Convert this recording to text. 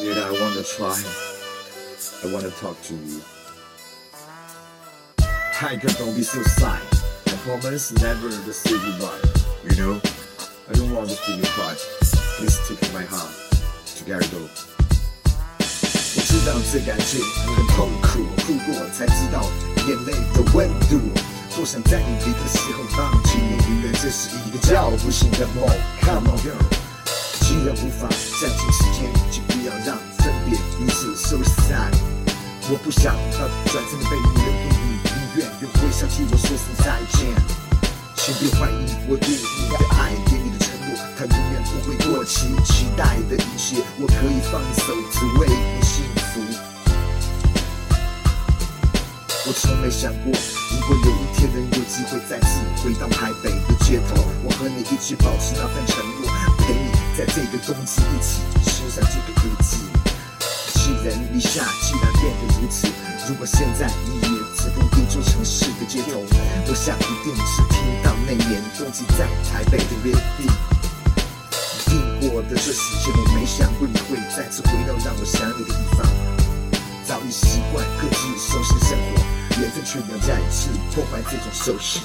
Yet I wanna try. I wanna talk to you. Tiger, don't be so shy. I promise never to say goodbye. You know, I don't want to see you cry. Please take my hand. Together go. 我知道这感觉很痛苦，哭过才知道眼泪的温度。多想在你离的时候放弃你，因为这是一个叫不醒的梦。Come on girl，既然无法暂停时间， 不要让分别如此 so sad。我不想要转身的被你留给你，宁愿用微笑替我说声再见。请别怀疑我对你的爱，给你的承诺，它永远不会过期。期待的一切，我可以放手，只为你幸福。我从没想过，如果有一天能有机会再次回到台北的街头，我和你一起保持那份承诺，陪你在这个冬季一起欣赏这个日记。寄人篱下，竟然变得如此，如果现在你也直通一座城市的街头，我想一定是听到那年冬季在台北的约定。定。过的这时间，我没想过你会再次回到让我想你的地方。早已习惯各自收拾生活，缘分却要再次破坏这种熟悉。